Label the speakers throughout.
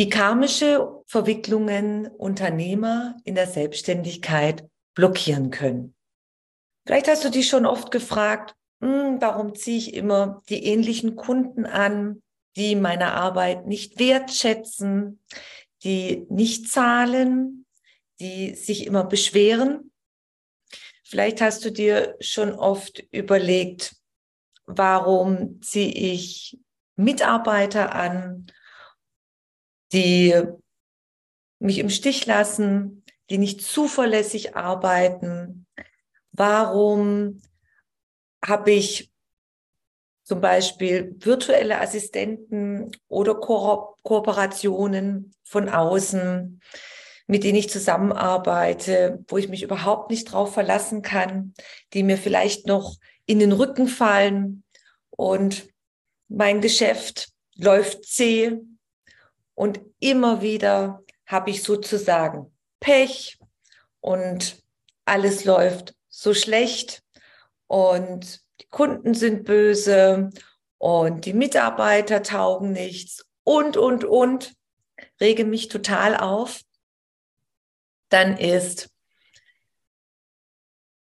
Speaker 1: Wie karmische Verwicklungen Unternehmer in der Selbstständigkeit blockieren können. Vielleicht hast du dich schon oft gefragt, hm, warum ziehe ich immer die ähnlichen Kunden an, die meine Arbeit nicht wertschätzen, die nicht zahlen, die sich immer beschweren. Vielleicht hast du dir schon oft überlegt, warum ziehe ich Mitarbeiter an, die mich im Stich lassen, die nicht zuverlässig arbeiten. Warum habe ich zum Beispiel virtuelle Assistenten oder Ko Kooperationen von außen, mit denen ich zusammenarbeite, wo ich mich überhaupt nicht drauf verlassen kann, die mir vielleicht noch in den Rücken fallen und mein Geschäft läuft zäh und immer wieder habe ich sozusagen Pech und alles läuft so schlecht und die Kunden sind böse und die Mitarbeiter taugen nichts und, und, und, rege mich total auf, dann ist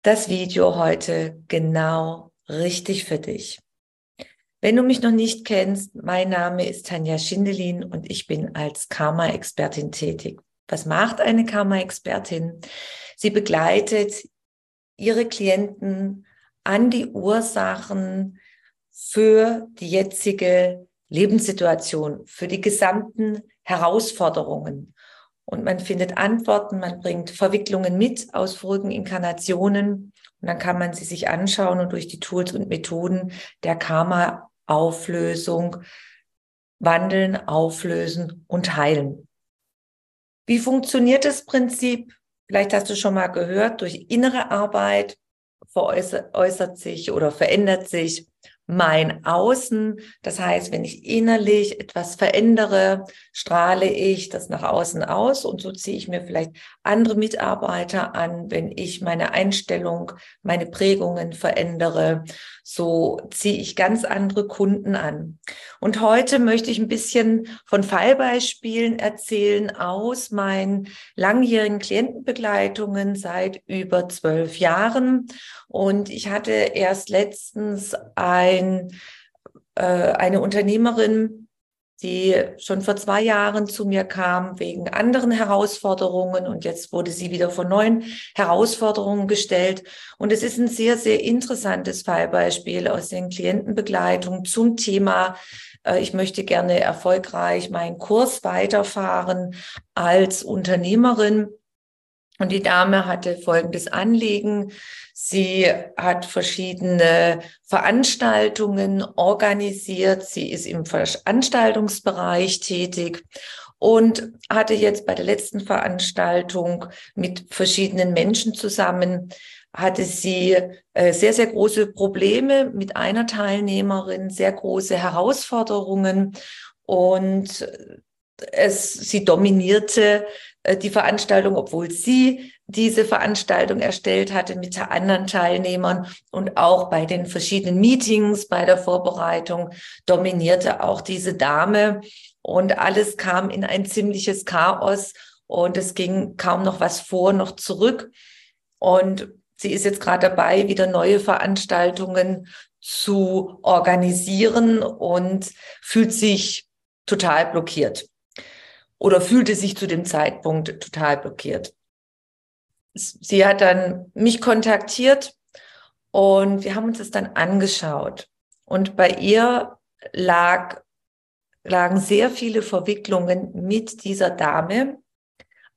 Speaker 1: das Video heute genau richtig für dich. Wenn du mich noch nicht kennst, mein Name ist Tanja Schindelin und ich bin als Karma-Expertin tätig. Was macht eine Karma-Expertin? Sie begleitet ihre Klienten an die Ursachen für die jetzige Lebenssituation, für die gesamten Herausforderungen. Und man findet Antworten, man bringt Verwicklungen mit aus vorigen Inkarnationen und dann kann man sie sich anschauen und durch die Tools und Methoden der Karma-Auflösung wandeln, auflösen und heilen. Wie funktioniert das Prinzip? Vielleicht hast du schon mal gehört, durch innere Arbeit veräußert sich oder verändert sich mein Außen. Das heißt, wenn ich innerlich etwas verändere, strahle ich das nach außen aus und so ziehe ich mir vielleicht andere Mitarbeiter an. Wenn ich meine Einstellung, meine Prägungen verändere, so ziehe ich ganz andere Kunden an. Und heute möchte ich ein bisschen von Fallbeispielen erzählen aus meinen langjährigen Klientenbegleitungen seit über zwölf Jahren. Und ich hatte erst letztens ein, äh, eine Unternehmerin, die schon vor zwei Jahren zu mir kam wegen anderen Herausforderungen und jetzt wurde sie wieder vor neuen Herausforderungen gestellt. Und es ist ein sehr, sehr interessantes Fallbeispiel aus den Klientenbegleitungen zum Thema, äh, ich möchte gerne erfolgreich meinen Kurs weiterfahren als Unternehmerin. Und die Dame hatte folgendes Anliegen. Sie hat verschiedene Veranstaltungen organisiert. Sie ist im Veranstaltungsbereich tätig und hatte jetzt bei der letzten Veranstaltung mit verschiedenen Menschen zusammen, hatte sie äh, sehr, sehr große Probleme mit einer Teilnehmerin, sehr große Herausforderungen und es, sie dominierte die Veranstaltung, obwohl sie diese Veranstaltung erstellt hatte mit anderen Teilnehmern und auch bei den verschiedenen Meetings, bei der Vorbereitung dominierte auch diese Dame. Und alles kam in ein ziemliches Chaos und es ging kaum noch was vor, noch zurück. Und sie ist jetzt gerade dabei, wieder neue Veranstaltungen zu organisieren und fühlt sich total blockiert oder fühlte sich zu dem Zeitpunkt total blockiert. Sie hat dann mich kontaktiert und wir haben uns das dann angeschaut. Und bei ihr lag, lagen sehr viele Verwicklungen mit dieser Dame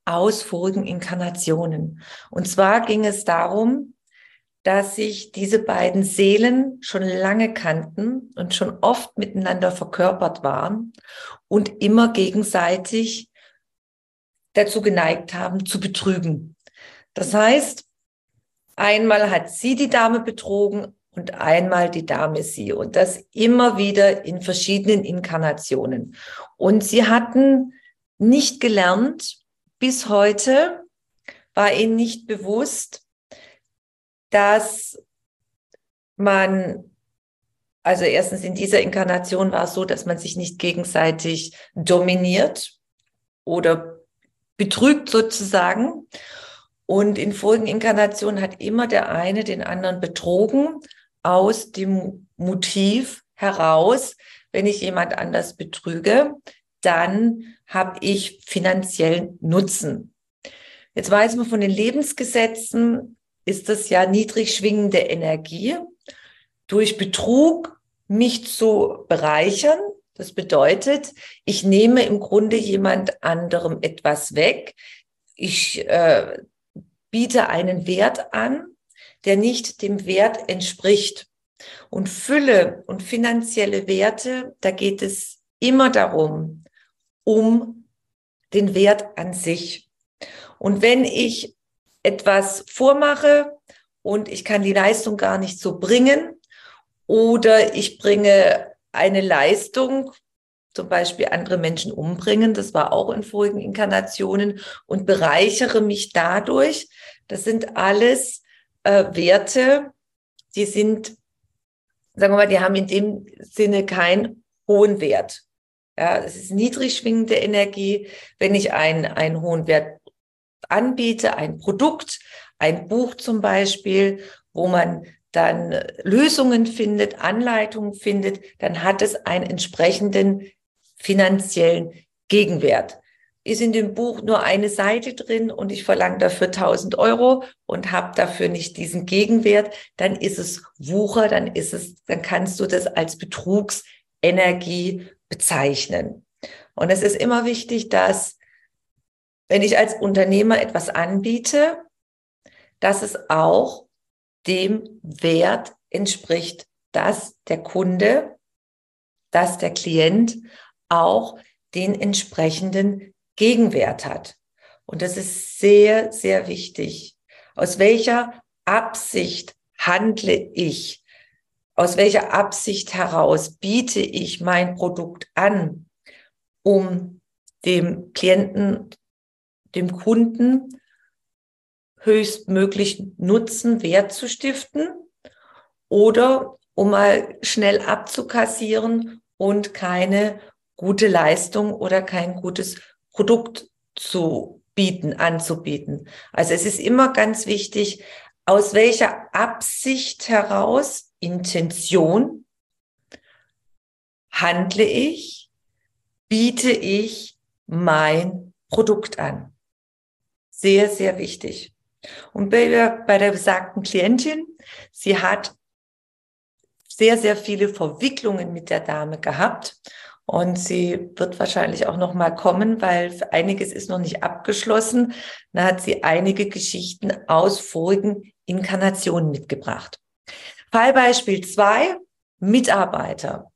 Speaker 1: aus vorigen Inkarnationen. Und zwar ging es darum, dass sich diese beiden Seelen schon lange kannten und schon oft miteinander verkörpert waren und immer gegenseitig dazu geneigt haben, zu betrügen. Das heißt, einmal hat sie die Dame betrogen und einmal die Dame sie und das immer wieder in verschiedenen Inkarnationen. Und sie hatten nicht gelernt, bis heute war ihnen nicht bewusst, dass man, also erstens in dieser Inkarnation war es so, dass man sich nicht gegenseitig dominiert oder betrügt sozusagen. Und in vorigen Inkarnationen hat immer der eine den anderen betrogen aus dem Motiv heraus, wenn ich jemand anders betrüge, dann habe ich finanziellen Nutzen. Jetzt weiß man von den Lebensgesetzen, ist das ja niedrig schwingende Energie, durch Betrug mich zu bereichern. Das bedeutet, ich nehme im Grunde jemand anderem etwas weg. Ich äh, biete einen Wert an, der nicht dem Wert entspricht. Und Fülle und finanzielle Werte, da geht es immer darum, um den Wert an sich. Und wenn ich etwas vormache und ich kann die Leistung gar nicht so bringen oder ich bringe eine Leistung, zum Beispiel andere Menschen umbringen, das war auch in vorigen Inkarnationen und bereichere mich dadurch. Das sind alles äh, Werte, die sind, sagen wir mal, die haben in dem Sinne keinen hohen Wert. Ja, es ist niedrig schwingende Energie. Wenn ich einen, einen hohen Wert anbiete, ein Produkt, ein Buch zum Beispiel, wo man dann Lösungen findet, Anleitungen findet, dann hat es einen entsprechenden finanziellen Gegenwert. Ist in dem Buch nur eine Seite drin und ich verlange dafür 1000 Euro und habe dafür nicht diesen Gegenwert, dann ist es Wucher, dann ist es, dann kannst du das als Betrugsenergie bezeichnen. Und es ist immer wichtig, dass wenn ich als Unternehmer etwas anbiete, dass es auch dem Wert entspricht, dass der Kunde, dass der Klient auch den entsprechenden Gegenwert hat. Und das ist sehr, sehr wichtig. Aus welcher Absicht handle ich? Aus welcher Absicht heraus biete ich mein Produkt an, um dem Klienten dem Kunden höchstmöglichen Nutzen, Wert zu stiften oder um mal schnell abzukassieren und keine gute Leistung oder kein gutes Produkt zu bieten, anzubieten. Also es ist immer ganz wichtig, aus welcher Absicht heraus, Intention, handle ich, biete ich mein Produkt an sehr, sehr wichtig. Und bei der, bei der besagten Klientin, sie hat sehr, sehr viele Verwicklungen mit der Dame gehabt. Und sie wird wahrscheinlich auch noch mal kommen, weil einiges ist noch nicht abgeschlossen. Da hat sie einige Geschichten aus vorigen Inkarnationen mitgebracht. Fallbeispiel zwei: Mitarbeiter.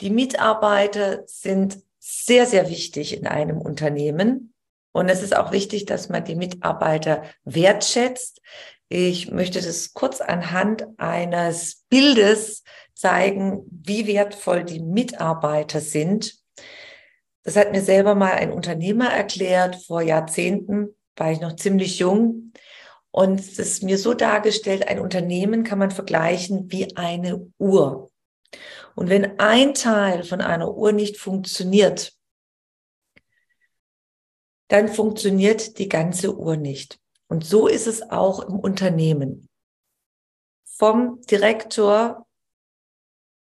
Speaker 1: Die Mitarbeiter sind sehr, sehr wichtig in einem Unternehmen. Und es ist auch wichtig, dass man die Mitarbeiter wertschätzt. Ich möchte das kurz anhand eines Bildes zeigen, wie wertvoll die Mitarbeiter sind. Das hat mir selber mal ein Unternehmer erklärt vor Jahrzehnten, war ich noch ziemlich jung. Und es ist mir so dargestellt, ein Unternehmen kann man vergleichen wie eine Uhr. Und wenn ein Teil von einer Uhr nicht funktioniert, dann funktioniert die ganze Uhr nicht. Und so ist es auch im Unternehmen. Vom Direktor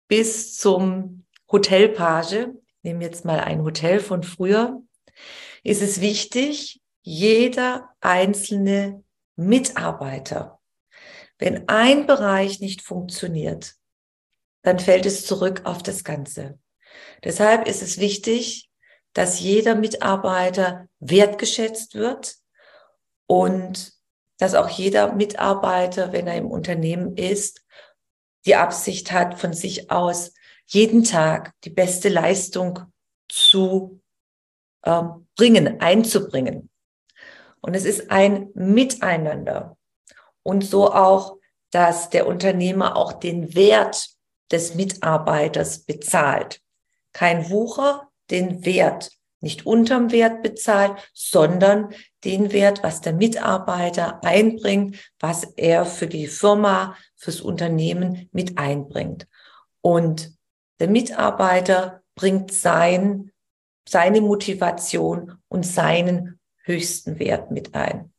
Speaker 1: bis zum Hotelpage, nehmen jetzt mal ein Hotel von früher, ist es wichtig, jeder einzelne Mitarbeiter, wenn ein Bereich nicht funktioniert, dann fällt es zurück auf das Ganze. Deshalb ist es wichtig, dass jeder Mitarbeiter wertgeschätzt wird und dass auch jeder Mitarbeiter, wenn er im Unternehmen ist, die Absicht hat, von sich aus jeden Tag die beste Leistung zu äh, bringen, einzubringen. Und es ist ein Miteinander. Und so auch, dass der Unternehmer auch den Wert des Mitarbeiters bezahlt. Kein Wucher, den Wert nicht unterm Wert bezahlt, sondern den Wert, was der Mitarbeiter einbringt, was er für die Firma, fürs Unternehmen mit einbringt. Und der Mitarbeiter bringt sein, seine Motivation und seinen höchsten Wert mit ein.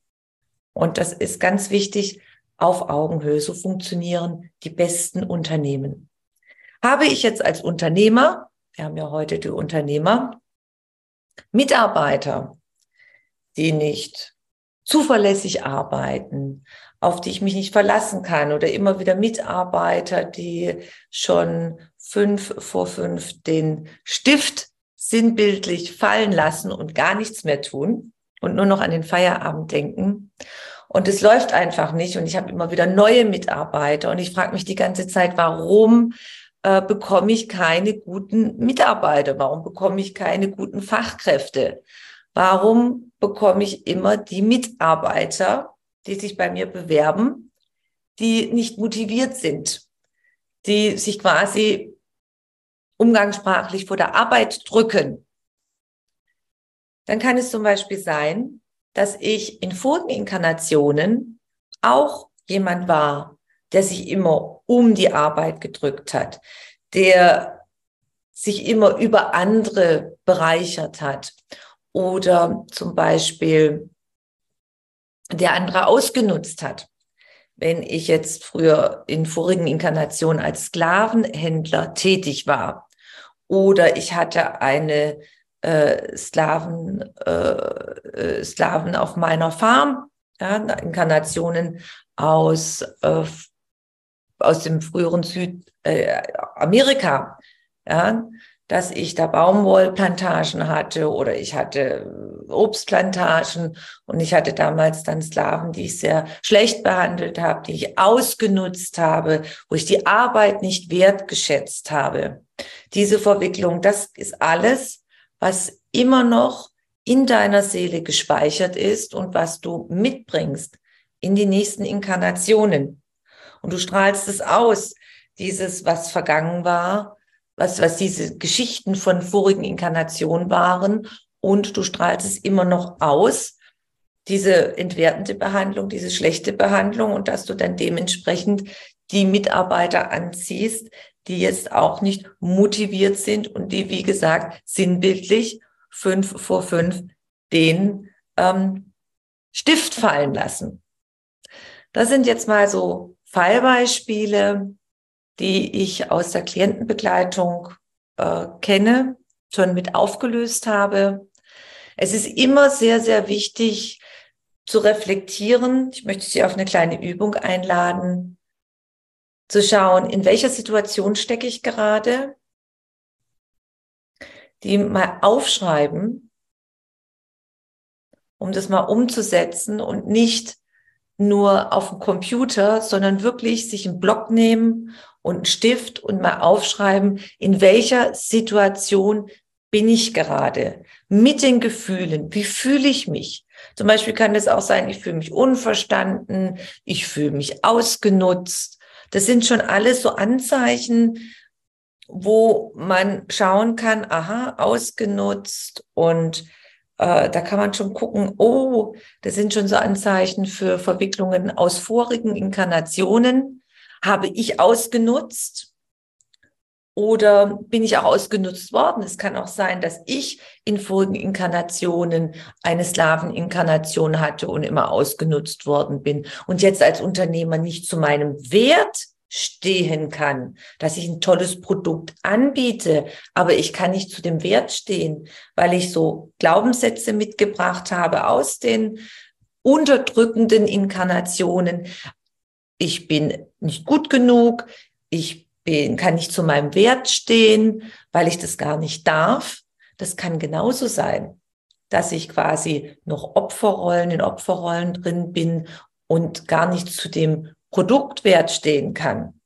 Speaker 1: Und das ist ganz wichtig auf Augenhöhe. So funktionieren die besten Unternehmen. Habe ich jetzt als Unternehmer, wir haben ja heute die Unternehmer, Mitarbeiter, die nicht zuverlässig arbeiten, auf die ich mich nicht verlassen kann oder immer wieder Mitarbeiter, die schon fünf vor fünf den Stift sinnbildlich fallen lassen und gar nichts mehr tun und nur noch an den Feierabend denken. Und es läuft einfach nicht. Und ich habe immer wieder neue Mitarbeiter. Und ich frage mich die ganze Zeit, warum äh, bekomme ich keine guten Mitarbeiter? Warum bekomme ich keine guten Fachkräfte? Warum bekomme ich immer die Mitarbeiter, die sich bei mir bewerben, die nicht motiviert sind, die sich quasi umgangssprachlich vor der Arbeit drücken? Dann kann es zum Beispiel sein, dass ich in vorigen Inkarnationen auch jemand war, der sich immer um die Arbeit gedrückt hat, der sich immer über andere bereichert hat oder zum Beispiel der andere ausgenutzt hat. Wenn ich jetzt früher in vorigen Inkarnationen als Sklavenhändler tätig war oder ich hatte eine äh, Sklaven, äh, äh Sklaven auf meiner Farm, ja, Inkarnationen aus äh, aus dem früheren Südamerika, äh, ja, dass ich da Baumwollplantagen hatte oder ich hatte Obstplantagen und ich hatte damals dann Sklaven, die ich sehr schlecht behandelt habe, die ich ausgenutzt habe, wo ich die Arbeit nicht wertgeschätzt habe. Diese Verwicklung, das ist alles, was immer noch in deiner Seele gespeichert ist und was du mitbringst in die nächsten Inkarnationen. Und du strahlst es aus, dieses, was vergangen war, was, was diese Geschichten von vorigen Inkarnationen waren. Und du strahlst es immer noch aus, diese entwertende Behandlung, diese schlechte Behandlung und dass du dann dementsprechend die Mitarbeiter anziehst, die jetzt auch nicht motiviert sind und die, wie gesagt, sinnbildlich fünf vor fünf den ähm, Stift fallen lassen. Das sind jetzt mal so Fallbeispiele, die ich aus der Klientenbegleitung äh, kenne, schon mit aufgelöst habe. Es ist immer sehr, sehr wichtig zu reflektieren. Ich möchte Sie auf eine kleine Übung einladen, zu schauen, in welcher Situation stecke ich gerade, die mal aufschreiben, um das mal umzusetzen und nicht nur auf dem Computer, sondern wirklich sich einen Block nehmen und einen Stift und mal aufschreiben, in welcher Situation bin ich gerade mit den Gefühlen, wie fühle ich mich? Zum Beispiel kann es auch sein, ich fühle mich unverstanden, ich fühle mich ausgenutzt. Das sind schon alles so Anzeichen, wo man schauen kann, aha, ausgenutzt und äh, da kann man schon gucken, oh, das sind schon so Anzeichen für Verwicklungen aus vorigen Inkarnationen. Habe ich ausgenutzt? Oder bin ich auch ausgenutzt worden? Es kann auch sein, dass ich in vorigen Inkarnationen eine Slaveninkarnation hatte und immer ausgenutzt worden bin und jetzt als Unternehmer nicht zu meinem Wert stehen kann, dass ich ein tolles Produkt anbiete, aber ich kann nicht zu dem Wert stehen, weil ich so Glaubenssätze mitgebracht habe aus den unterdrückenden Inkarnationen. Ich bin nicht gut genug, ich bin, kann nicht zu meinem Wert stehen, weil ich das gar nicht darf. Das kann genauso sein, dass ich quasi noch Opferrollen in Opferrollen drin bin und gar nicht zu dem Produktwert stehen kann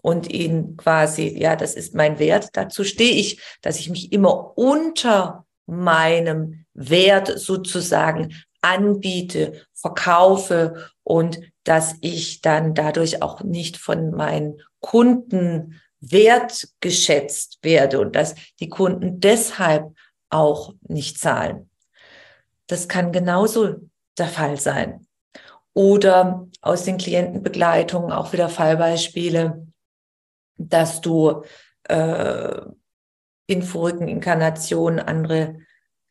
Speaker 1: und ihn quasi, ja, das ist mein Wert, dazu stehe ich, dass ich mich immer unter meinem Wert sozusagen anbiete, verkaufe und dass ich dann dadurch auch nicht von meinen Kunden wertgeschätzt werde und dass die Kunden deshalb auch nicht zahlen. Das kann genauso der Fall sein. Oder aus den Klientenbegleitungen auch wieder Fallbeispiele, dass du äh, in vorigen Inkarnationen andere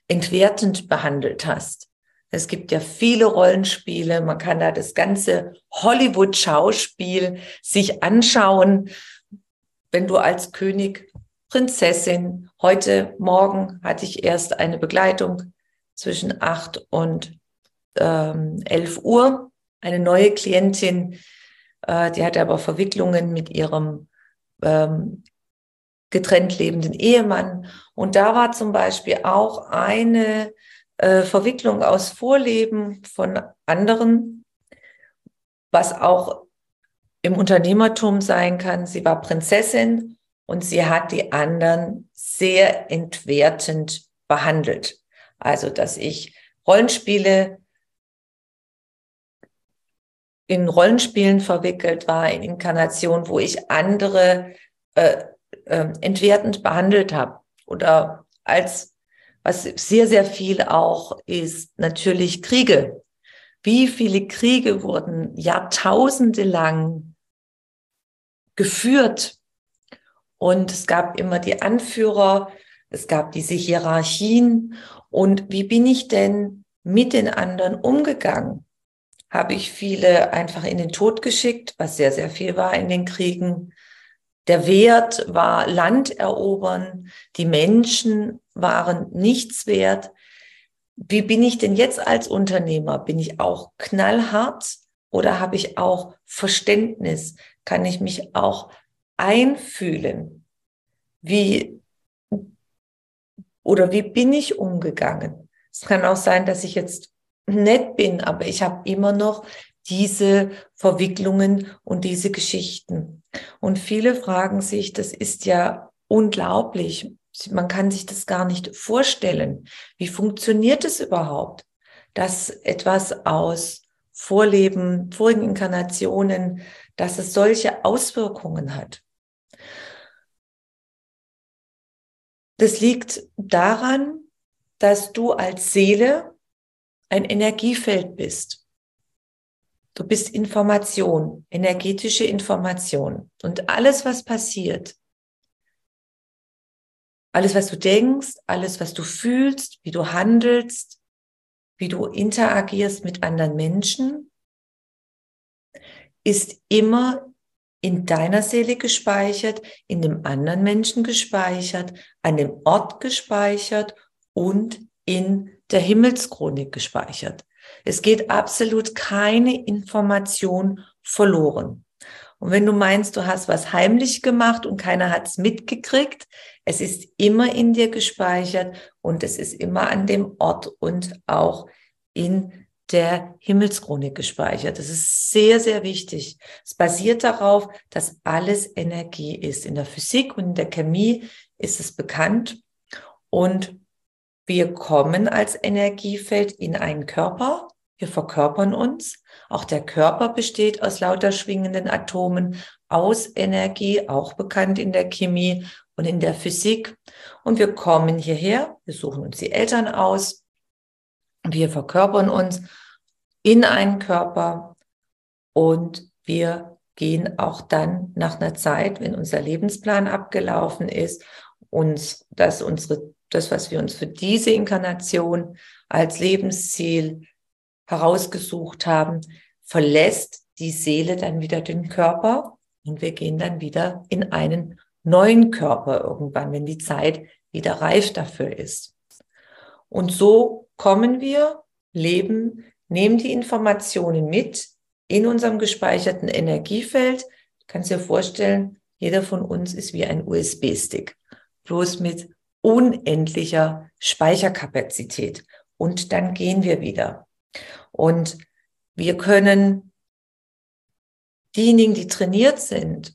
Speaker 1: entwertend behandelt hast. Es gibt ja viele Rollenspiele, man kann da das ganze Hollywood-Schauspiel sich anschauen. Wenn du als König, Prinzessin, heute Morgen hatte ich erst eine Begleitung zwischen acht und ähm, 11 Uhr, eine neue Klientin, äh, die hatte aber Verwicklungen mit ihrem ähm, getrennt lebenden Ehemann. Und da war zum Beispiel auch eine äh, Verwicklung aus Vorleben von anderen, was auch im Unternehmertum sein kann. Sie war Prinzessin und sie hat die anderen sehr entwertend behandelt. Also, dass ich Rollenspiele in Rollenspielen verwickelt war, in Inkarnationen, wo ich andere äh, äh, entwertend behandelt habe oder als was sehr, sehr viel auch ist natürlich Kriege. Wie viele Kriege wurden jahrtausende lang geführt? Und es gab immer die Anführer, es gab diese Hierarchien. Und wie bin ich denn mit den anderen umgegangen? Habe ich viele einfach in den Tod geschickt, was sehr, sehr viel war in den Kriegen? Der Wert war Land erobern, die Menschen waren nichts wert. Wie bin ich denn jetzt als Unternehmer? Bin ich auch knallhart oder habe ich auch Verständnis? Kann ich mich auch einfühlen? Wie oder wie bin ich umgegangen? Es kann auch sein, dass ich jetzt nett bin, aber ich habe immer noch diese Verwicklungen und diese Geschichten. Und viele fragen sich, das ist ja unglaublich. Man kann sich das gar nicht vorstellen. Wie funktioniert es überhaupt, dass etwas aus Vorleben, vorigen Inkarnationen, dass es solche Auswirkungen hat? Das liegt daran, dass du als Seele ein Energiefeld bist. Du bist Information, energetische Information. Und alles, was passiert, alles, was du denkst, alles, was du fühlst, wie du handelst, wie du interagierst mit anderen Menschen, ist immer in deiner Seele gespeichert, in dem anderen Menschen gespeichert, an dem Ort gespeichert und in der Himmelschronik gespeichert. Es geht absolut keine Information verloren. Und wenn du meinst, du hast was heimlich gemacht und keiner hat es mitgekriegt, es ist immer in dir gespeichert und es ist immer an dem Ort und auch in der Himmelschronik gespeichert. Das ist sehr, sehr wichtig. Es basiert darauf, dass alles Energie ist. In der Physik und in der Chemie ist es bekannt. Und wir kommen als Energiefeld in einen Körper wir verkörpern uns. Auch der Körper besteht aus lauter schwingenden Atomen, aus Energie, auch bekannt in der Chemie und in der Physik. Und wir kommen hierher, wir suchen uns die Eltern aus, wir verkörpern uns in einen Körper und wir gehen auch dann nach einer Zeit, wenn unser Lebensplan abgelaufen ist, uns, dass unsere, das, was wir uns für diese Inkarnation als Lebensziel herausgesucht haben, verlässt die Seele dann wieder den Körper und wir gehen dann wieder in einen neuen Körper irgendwann, wenn die Zeit wieder reif dafür ist. Und so kommen wir, leben, nehmen die Informationen mit in unserem gespeicherten Energiefeld. Du kannst dir vorstellen, jeder von uns ist wie ein USB-Stick, bloß mit unendlicher Speicherkapazität. Und dann gehen wir wieder. Und Wir können diejenigen, die trainiert sind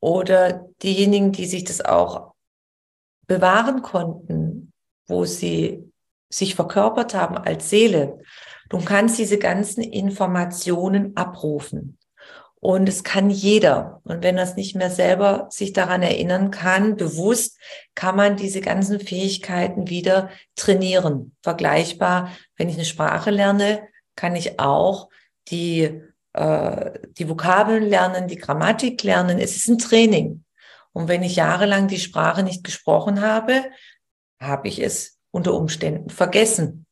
Speaker 1: oder diejenigen, die sich das auch bewahren konnten, wo sie sich verkörpert haben als Seele, du kannst diese ganzen Informationen abrufen. Und es kann jeder. Und wenn er es nicht mehr selber sich daran erinnern kann, bewusst, kann man diese ganzen Fähigkeiten wieder trainieren. Vergleichbar, wenn ich eine Sprache lerne, kann ich auch die, äh, die Vokabeln lernen, die Grammatik lernen. Es ist ein Training. Und wenn ich jahrelang die Sprache nicht gesprochen habe, habe ich es unter Umständen vergessen.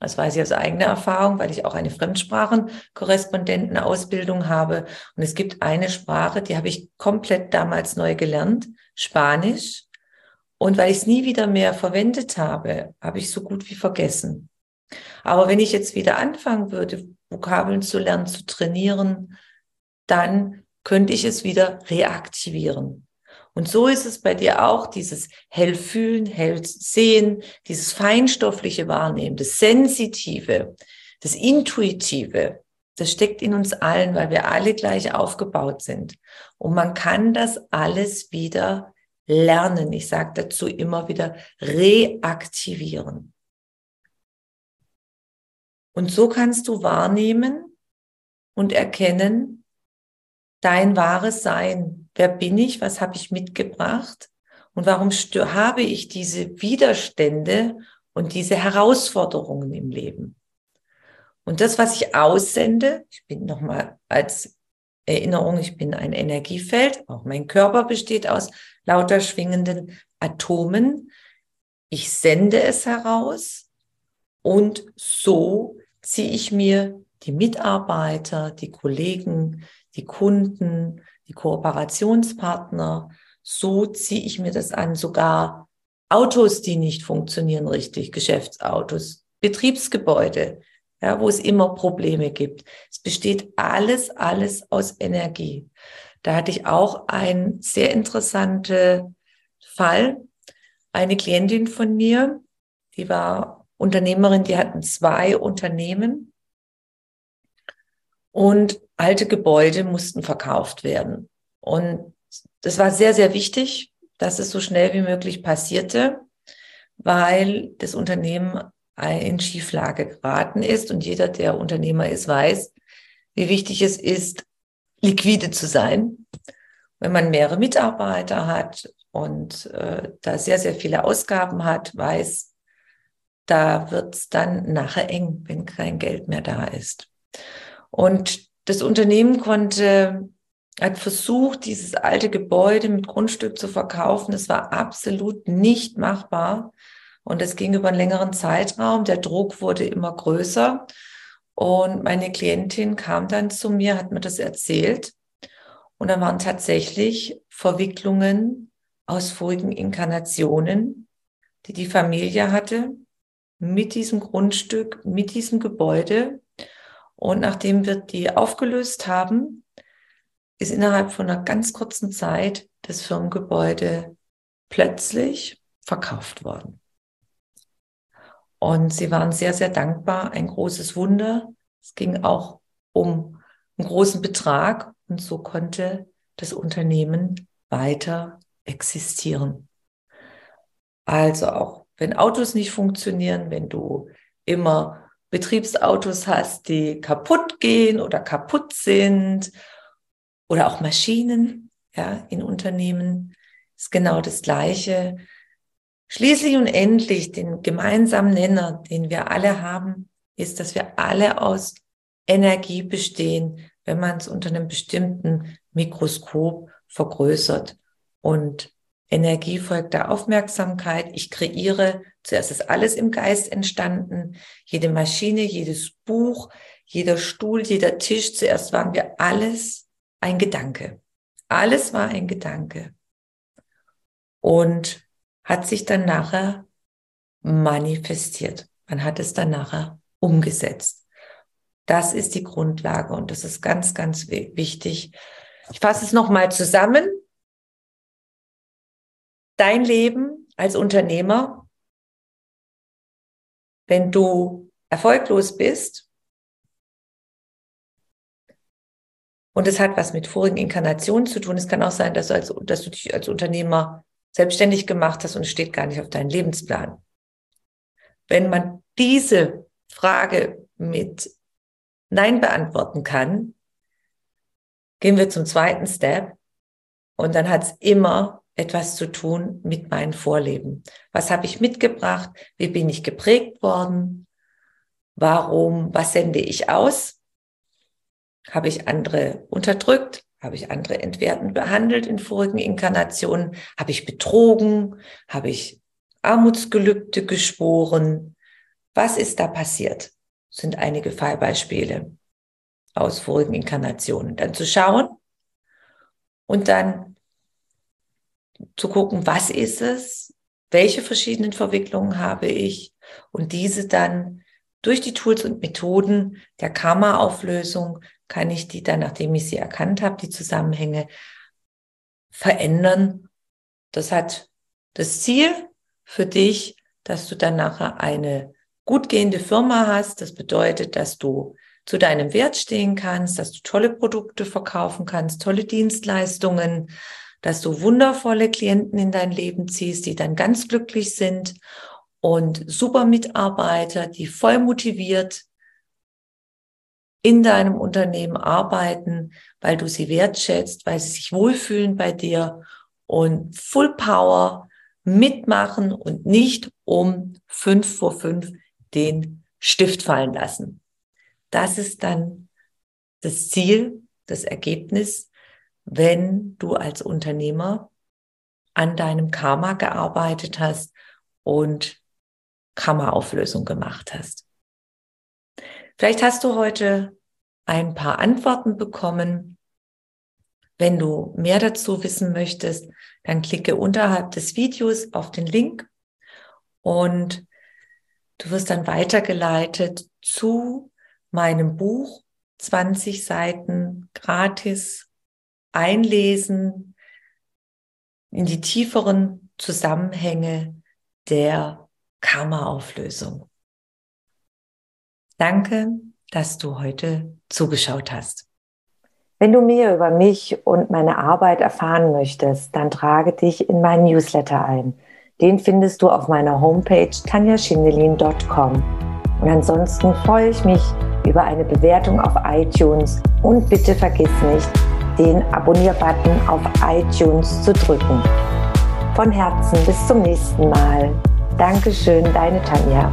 Speaker 1: Das weiß ich aus eigener Erfahrung, weil ich auch eine Fremdsprachenkorrespondentenausbildung habe. Und es gibt eine Sprache, die habe ich komplett damals neu gelernt, Spanisch. Und weil ich es nie wieder mehr verwendet habe, habe ich so gut wie vergessen. Aber wenn ich jetzt wieder anfangen würde, Vokabeln zu lernen, zu trainieren, dann könnte ich es wieder reaktivieren. Und so ist es bei dir auch, dieses hellfühlen, hell sehen, dieses feinstoffliche Wahrnehmen, das Sensitive, das Intuitive, das steckt in uns allen, weil wir alle gleich aufgebaut sind. Und man kann das alles wieder lernen. Ich sage dazu immer wieder reaktivieren. Und so kannst du wahrnehmen und erkennen dein wahres Sein, Wer bin ich? Was habe ich mitgebracht? Und warum habe ich diese Widerstände und diese Herausforderungen im Leben? Und das, was ich aussende, ich bin nochmal als Erinnerung, ich bin ein Energiefeld, auch mein Körper besteht aus lauter schwingenden Atomen. Ich sende es heraus und so ziehe ich mir die Mitarbeiter, die Kollegen, die Kunden, die Kooperationspartner, so ziehe ich mir das an, sogar Autos, die nicht funktionieren richtig, Geschäftsautos, Betriebsgebäude, ja, wo es immer Probleme gibt. Es besteht alles, alles aus Energie. Da hatte ich auch einen sehr interessanten Fall. Eine Klientin von mir, die war Unternehmerin, die hatten zwei Unternehmen und alte Gebäude mussten verkauft werden. Und das war sehr, sehr wichtig, dass es so schnell wie möglich passierte, weil das Unternehmen in Schieflage geraten ist. Und jeder, der Unternehmer ist, weiß, wie wichtig es ist, liquide zu sein. Wenn man mehrere Mitarbeiter hat und äh, da sehr, sehr viele Ausgaben hat, weiß, da wird es dann nachher eng, wenn kein Geld mehr da ist. Und das Unternehmen konnte, hat versucht, dieses alte Gebäude mit Grundstück zu verkaufen. Es war absolut nicht machbar. Und es ging über einen längeren Zeitraum. Der Druck wurde immer größer. Und meine Klientin kam dann zu mir, hat mir das erzählt. Und da waren tatsächlich Verwicklungen aus vorigen Inkarnationen, die die Familie hatte, mit diesem Grundstück, mit diesem Gebäude. Und nachdem wir die aufgelöst haben, ist innerhalb von einer ganz kurzen Zeit das Firmengebäude plötzlich verkauft worden. Und sie waren sehr, sehr dankbar, ein großes Wunder. Es ging auch um einen großen Betrag und so konnte das Unternehmen weiter existieren. Also auch wenn Autos nicht funktionieren, wenn du immer Betriebsautos hast, die kaputt gehen oder kaputt sind oder auch Maschinen, ja, in Unternehmen ist genau das Gleiche. Schließlich und endlich den gemeinsamen Nenner, den wir alle haben, ist, dass wir alle aus Energie bestehen, wenn man es unter einem bestimmten Mikroskop vergrößert. Und Energie folgt der Aufmerksamkeit. Ich kreiere Zuerst ist alles im Geist entstanden. Jede Maschine, jedes Buch, jeder Stuhl, jeder Tisch. Zuerst waren wir alles ein Gedanke. Alles war ein Gedanke. Und hat sich dann nachher manifestiert. Man hat es dann nachher umgesetzt. Das ist die Grundlage und das ist ganz, ganz wichtig. Ich fasse es nochmal zusammen. Dein Leben als Unternehmer wenn du erfolglos bist, und es hat was mit vorigen Inkarnationen zu tun. Es kann auch sein, dass du, als, dass du dich als Unternehmer selbstständig gemacht hast und es steht gar nicht auf deinem Lebensplan. Wenn man diese Frage mit Nein beantworten kann, gehen wir zum zweiten Step und dann hat es immer etwas zu tun mit meinem Vorleben. Was habe ich mitgebracht? Wie bin ich geprägt worden? Warum? Was sende ich aus? Habe ich andere unterdrückt? Habe ich andere entwertend behandelt in vorigen Inkarnationen? Habe ich betrogen? Habe ich Armutsgelübde geschworen? Was ist da passiert? Das sind einige Fallbeispiele aus vorigen Inkarnationen. Dann zu schauen und dann zu gucken, was ist es? Welche verschiedenen Verwicklungen habe ich? Und diese dann durch die Tools und Methoden der Karma-Auflösung kann ich die dann, nachdem ich sie erkannt habe, die Zusammenhänge verändern. Das hat das Ziel für dich, dass du dann nachher eine gut gehende Firma hast. Das bedeutet, dass du zu deinem Wert stehen kannst, dass du tolle Produkte verkaufen kannst, tolle Dienstleistungen, dass du wundervolle Klienten in dein Leben ziehst, die dann ganz glücklich sind und super Mitarbeiter, die voll motiviert in deinem Unternehmen arbeiten, weil du sie wertschätzt, weil sie sich wohlfühlen bei dir und Full Power mitmachen und nicht um fünf vor fünf den Stift fallen lassen. Das ist dann das Ziel, das Ergebnis, wenn du als Unternehmer an deinem Karma gearbeitet hast und Karma-Auflösung gemacht hast. Vielleicht hast du heute ein paar Antworten bekommen. Wenn du mehr dazu wissen möchtest, dann klicke unterhalb des Videos auf den Link und du wirst dann weitergeleitet zu meinem Buch 20 Seiten gratis einlesen in die tieferen Zusammenhänge der Karma-Auflösung. Danke, dass du heute zugeschaut hast.
Speaker 2: Wenn du mehr über mich und meine Arbeit erfahren möchtest, dann trage dich in meinen Newsletter ein. Den findest du auf meiner Homepage tanjaschindelin.com. Und ansonsten freue ich mich über eine Bewertung auf iTunes und bitte vergiss nicht, den Abonnier-Button auf iTunes zu drücken. Von Herzen bis zum nächsten Mal. Dankeschön, deine Tanja.